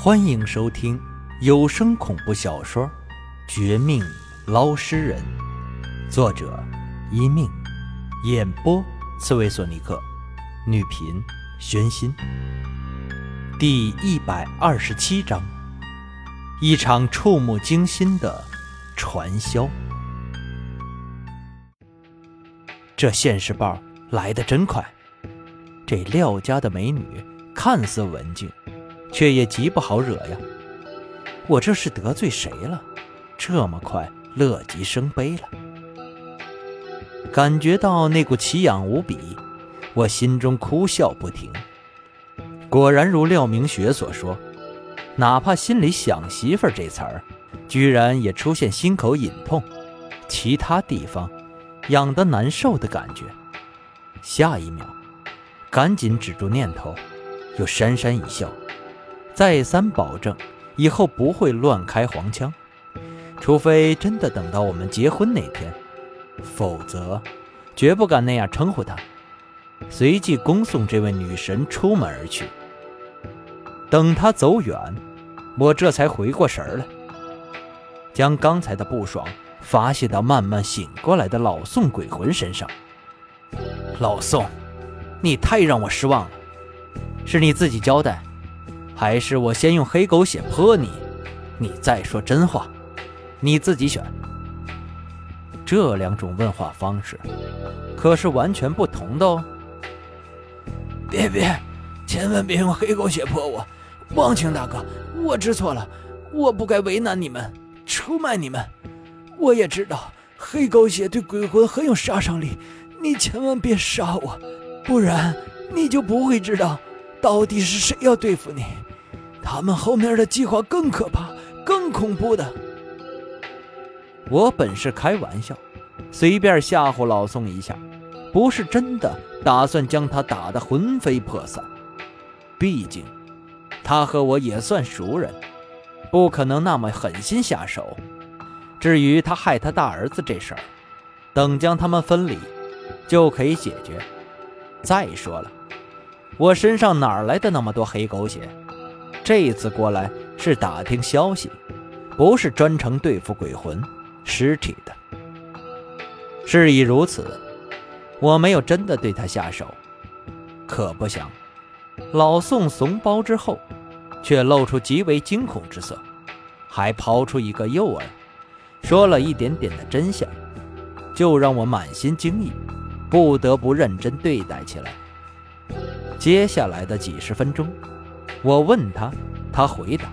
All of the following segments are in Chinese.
欢迎收听有声恐怖小说《绝命捞尸人》，作者一命，演播刺猬索尼克，女频玄心。第一百二十七章，一场触目惊心的传销。这现世报来得真快，这廖家的美女看似文静。却也极不好惹呀！我这是得罪谁了？这么快乐极生悲了？感觉到那股奇痒无比，我心中哭笑不停。果然如廖明学所说，哪怕心里想媳妇儿这词儿，居然也出现心口隐痛，其他地方痒得难受的感觉。下一秒，赶紧止住念头，又讪讪一笑。再三保证，以后不会乱开黄腔，除非真的等到我们结婚那天，否则绝不敢那样称呼她。随即恭送这位女神出门而去。等她走远，我这才回过神来，将刚才的不爽发泄到慢慢醒过来的老宋鬼魂身上。老宋，你太让我失望了，是你自己交代。还是我先用黑狗血泼你，你再说真话，你自己选。这两种问话方式可是完全不同的哦。别别，千万别用黑狗血泼我，忘情大哥，我知错了，我不该为难你们，出卖你们。我也知道黑狗血对鬼魂很有杀伤力，你千万别杀我，不然你就不会知道到底是谁要对付你。他们后面的计划更可怕、更恐怖的。我本是开玩笑，随便吓唬老宋一下，不是真的打算将他打得魂飞魄散。毕竟，他和我也算熟人，不可能那么狠心下手。至于他害他大儿子这事儿，等将他们分离，就可以解决。再说了，我身上哪来的那么多黑狗血？这一次过来是打听消息，不是专程对付鬼魂、尸体的。事已如此，我没有真的对他下手。可不想，老宋怂包之后，却露出极为惊恐之色，还抛出一个诱饵，说了一点点的真相，就让我满心惊异，不得不认真对待起来。接下来的几十分钟。我问他，他回答：“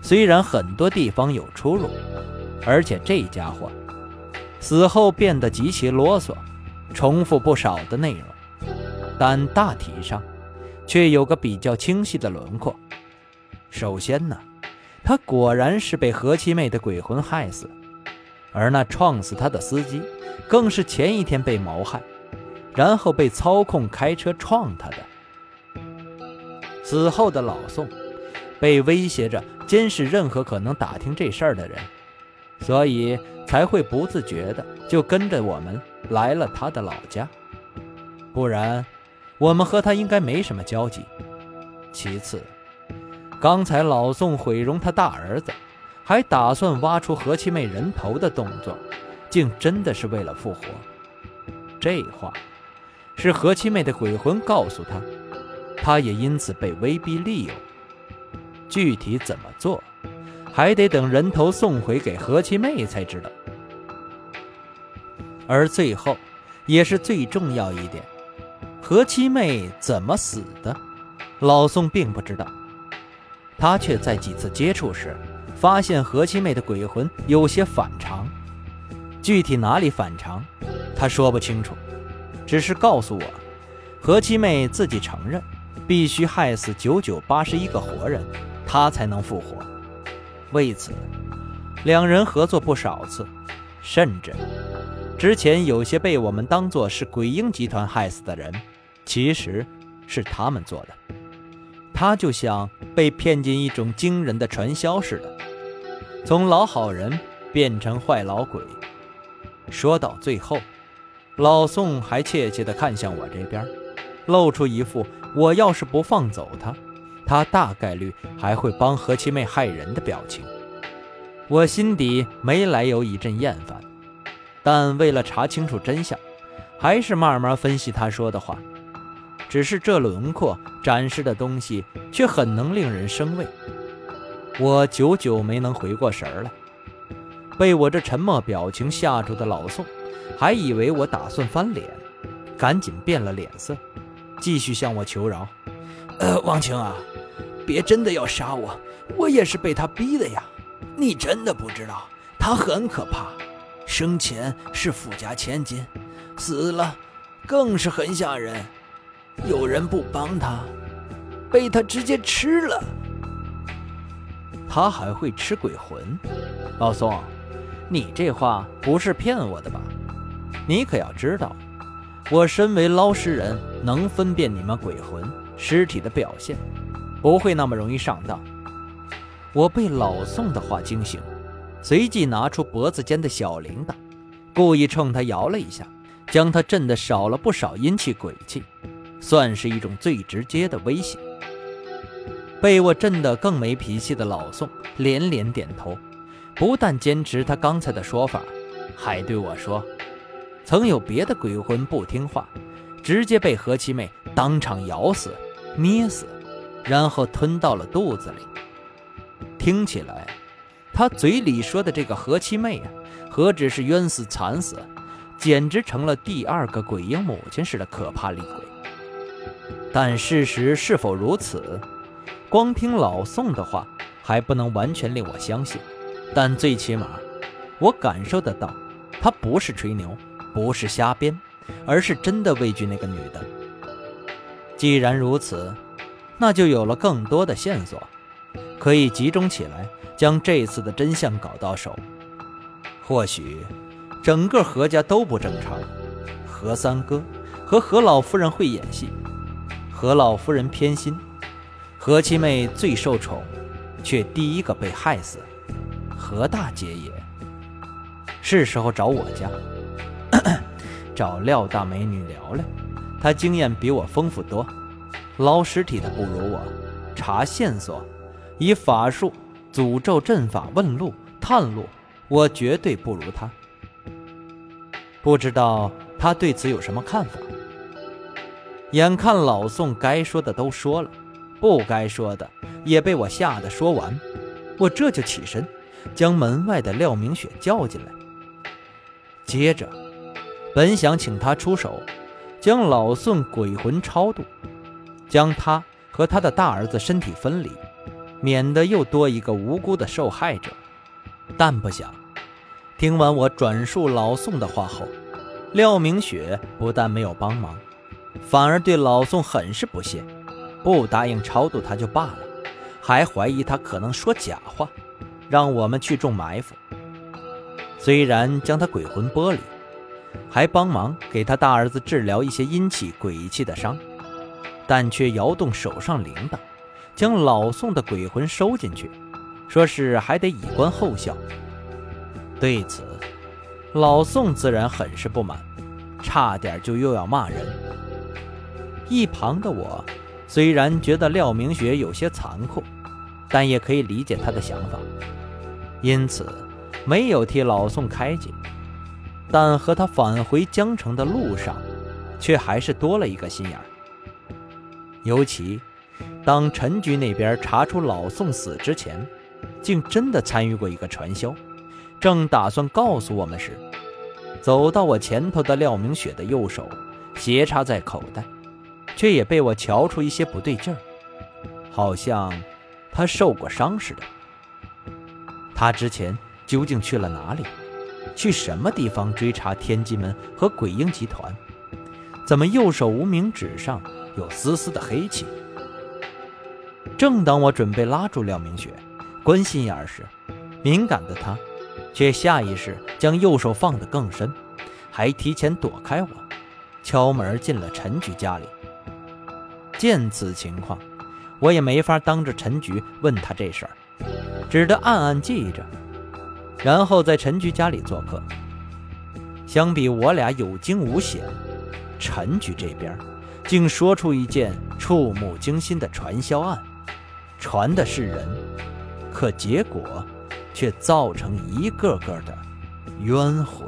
虽然很多地方有出入，而且这家伙死后变得极其啰嗦，重复不少的内容，但大体上却有个比较清晰的轮廓。首先呢，他果然是被何七妹的鬼魂害死，而那撞死他的司机，更是前一天被谋害，然后被操控开车撞他的。”死后的老宋，被威胁着监视任何可能打听这事儿的人，所以才会不自觉的就跟着我们来了他的老家。不然，我们和他应该没什么交集。其次，刚才老宋毁容他大儿子，还打算挖出何七妹人头的动作，竟真的是为了复活。这话，是何七妹的鬼魂告诉他。他也因此被威逼利诱，具体怎么做，还得等人头送回给何七妹才知道。而最后，也是最重要一点，何七妹怎么死的，老宋并不知道。他却在几次接触时，发现何七妹的鬼魂有些反常，具体哪里反常，他说不清楚，只是告诉我，何七妹自己承认。必须害死九九八十一个活人，他才能复活。为此，两人合作不少次，甚至之前有些被我们当作是鬼婴集团害死的人，其实是他们做的。他就像被骗进一种惊人的传销似的，从老好人变成坏老鬼。说到最后，老宋还怯怯地看向我这边，露出一副。我要是不放走他，他大概率还会帮何七妹害人的表情。我心底没来由一阵厌烦，但为了查清楚真相，还是慢慢分析他说的话。只是这轮廓展示的东西却很能令人生畏。我久久没能回过神来，被我这沉默表情吓住的老宋，还以为我打算翻脸，赶紧变了脸色，继续向我求饶：“呃，王青啊，别真的要杀我，我也是被他逼的呀。”你真的不知道，他很可怕，生前是富家千金，死了更是很吓人。有人不帮他，被他直接吃了。他还会吃鬼魂？老宋，你这话不是骗我的吧？你可要知道，我身为捞尸人，能分辨你们鬼魂尸体的表现，不会那么容易上当。我被老宋的话惊醒，随即拿出脖子间的小铃铛，故意冲他摇了一下，将他震得少了不少阴气鬼气，算是一种最直接的威胁。被我震得更没脾气的老宋连连点头，不但坚持他刚才的说法，还对我说：“曾有别的鬼魂不听话，直接被何七妹当场咬死、捏死，然后吞到了肚子里。”听起来，他嘴里说的这个何七妹啊，何止是冤死惨死，简直成了第二个鬼婴母亲似的可怕厉鬼。但事实是否如此？光听老宋的话还不能完全令我相信，但最起码，我感受得到，他不是吹牛，不是瞎编，而是真的畏惧那个女的。既然如此，那就有了更多的线索。可以集中起来，将这次的真相搞到手。或许，整个何家都不正常。何三哥和何老夫人会演戏，何老夫人偏心，何七妹最受宠，却第一个被害死。何大姐也是时候找我家，找廖大美女聊聊。她经验比我丰富多，捞尸体的不如我，查线索。以法术、诅咒、阵法问路、探路，我绝对不如她。不知道她对此有什么看法？眼看老宋该说的都说了，不该说的也被我吓得说完，我这就起身，将门外的廖明雪叫进来。接着，本想请他出手，将老宋鬼魂超度，将他和他的大儿子身体分离。免得又多一个无辜的受害者，但不想，听完我转述老宋的话后，廖明雪不但没有帮忙，反而对老宋很是不屑，不答应超度他就罢了，还怀疑他可能说假话，让我们去种埋伏。虽然将他鬼魂剥离，还帮忙给他大儿子治疗一些阴气鬼气的伤，但却摇动手上铃铛。将老宋的鬼魂收进去，说是还得以观后效。对此，老宋自然很是不满，差点就又要骂人。一旁的我，虽然觉得廖明雪有些残酷，但也可以理解他的想法，因此没有替老宋开解。但和他返回江城的路上，却还是多了一个心眼儿，尤其。当陈局那边查出老宋死之前，竟真的参与过一个传销，正打算告诉我们时，走到我前头的廖明雪的右手斜插在口袋，却也被我瞧出一些不对劲儿，好像他受过伤似的。他之前究竟去了哪里？去什么地方追查天机门和鬼婴集团？怎么右手无名指上有丝丝的黑气？正当我准备拉住廖明雪，关心眼时，敏感的她却下意识将右手放得更深，还提前躲开我，敲门进了陈局家里。见此情况，我也没法当着陈局问他这事儿，只得暗暗记着，然后在陈局家里做客。相比我俩有惊无险，陈局这边竟说出一件触目惊心的传销案。传的是人，可结果却造成一个个的冤魂。